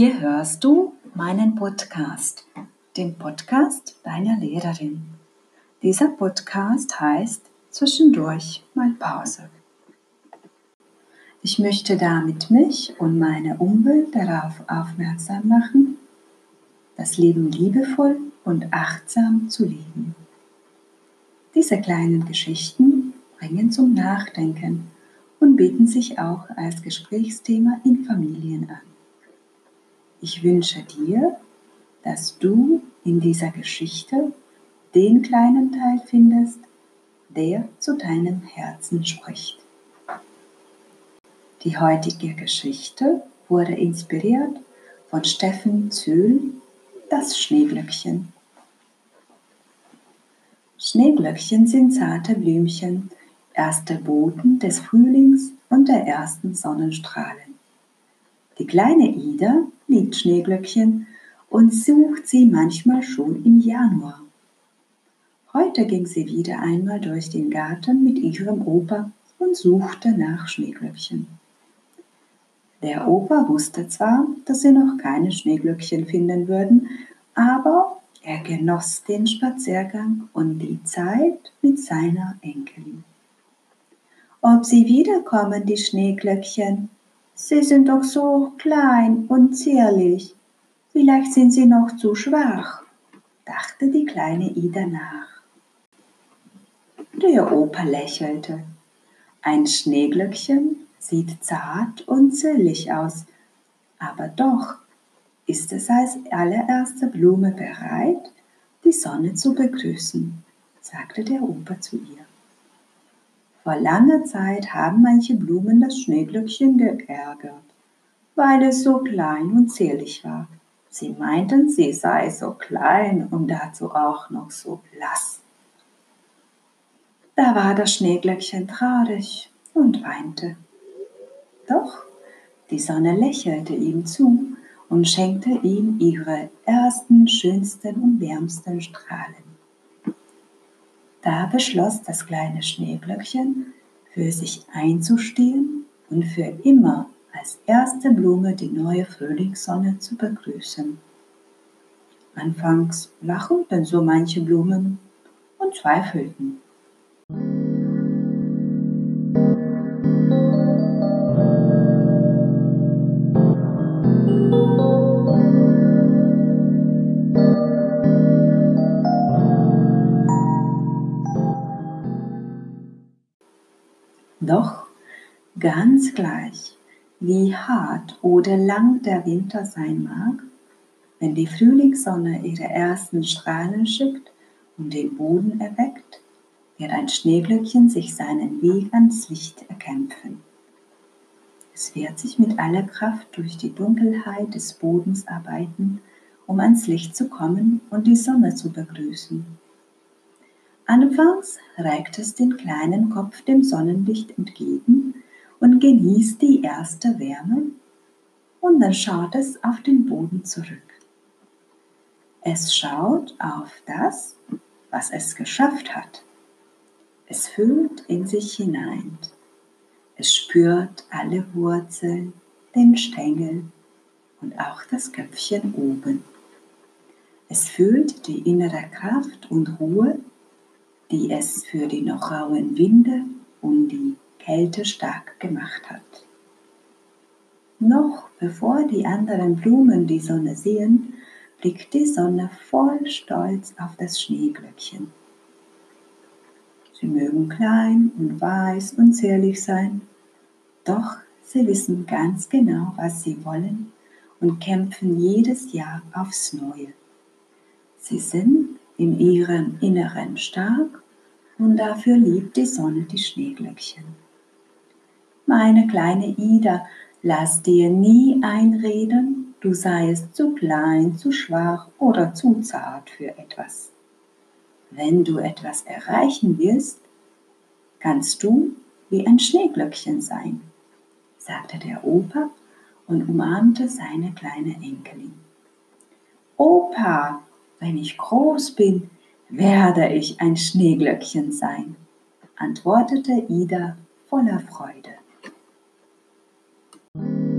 Hier hörst du meinen Podcast, den Podcast deiner Lehrerin. Dieser Podcast heißt Zwischendurch mal Pause. Ich möchte damit mich und meine Umwelt darauf aufmerksam machen, das Leben liebevoll und achtsam zu leben. Diese kleinen Geschichten bringen zum Nachdenken und bieten sich auch als Gesprächsthema in Familien an. Ich wünsche dir, dass du in dieser Geschichte den kleinen Teil findest, der zu deinem Herzen spricht. Die heutige Geschichte wurde inspiriert von Steffen Zöhl, das Schneeglöckchen. Schneeglöckchen sind zarte Blümchen, erste Boten des Frühlings und der ersten Sonnenstrahlen. Die kleine Ida liebt Schneeglöckchen und sucht sie manchmal schon im Januar. Heute ging sie wieder einmal durch den Garten mit ihrem Opa und suchte nach Schneeglöckchen. Der Opa wusste zwar, dass sie noch keine Schneeglöckchen finden würden, aber er genoss den Spaziergang und die Zeit mit seiner Enkelin. Ob sie wiederkommen, die Schneeglöckchen, Sie sind doch so klein und zierlich. Vielleicht sind Sie noch zu schwach, dachte die kleine Ida nach. Der Opa lächelte. Ein Schneeglöckchen sieht zart und zierlich aus, aber doch ist es als allererste Blume bereit, die Sonne zu begrüßen, sagte der Opa zu ihr. Vor langer Zeit haben manche Blumen das Schneeglöckchen geärgert, weil es so klein und zierlich war. Sie meinten, sie sei so klein und dazu auch noch so blass. Da war das Schneeglöckchen traurig und weinte. Doch die Sonne lächelte ihm zu und schenkte ihm ihre ersten, schönsten und wärmsten Strahlen. Da beschloss das kleine Schneeglöckchen, für sich einzustehen und für immer als erste Blume die neue Frühlingssonne zu begrüßen. Anfangs lachten so manche Blumen und zweifelten. Doch ganz gleich, wie hart oder lang der Winter sein mag, wenn die Frühlingssonne ihre ersten Strahlen schickt und den Boden erweckt, wird ein Schneeglöckchen sich seinen Weg ans Licht erkämpfen. Es wird sich mit aller Kraft durch die Dunkelheit des Bodens arbeiten, um ans Licht zu kommen und die Sonne zu begrüßen. Anfangs reckt es den kleinen Kopf dem Sonnenlicht entgegen und genießt die erste Wärme und dann schaut es auf den Boden zurück. Es schaut auf das, was es geschafft hat. Es fühlt in sich hinein. Es spürt alle Wurzeln, den Stängel und auch das Köpfchen oben. Es fühlt die innere Kraft und Ruhe die es für die noch rauen Winde und die Kälte stark gemacht hat. Noch bevor die anderen Blumen die Sonne sehen, blickt die Sonne voll Stolz auf das Schneeglöckchen. Sie mögen klein und weiß und zierlich sein, doch sie wissen ganz genau, was sie wollen und kämpfen jedes Jahr aufs Neue. Sie sind in ihrem Inneren stark und dafür liebt die Sonne die Schneeglöckchen. Meine kleine Ida, lass dir nie einreden, du seiest zu klein, zu schwach oder zu zart für etwas. Wenn du etwas erreichen willst, kannst du wie ein Schneeglöckchen sein, sagte der Opa und umarmte seine kleine Enkelin. Opa, wenn ich groß bin, werde ich ein Schneeglöckchen sein, antwortete Ida voller Freude. Musik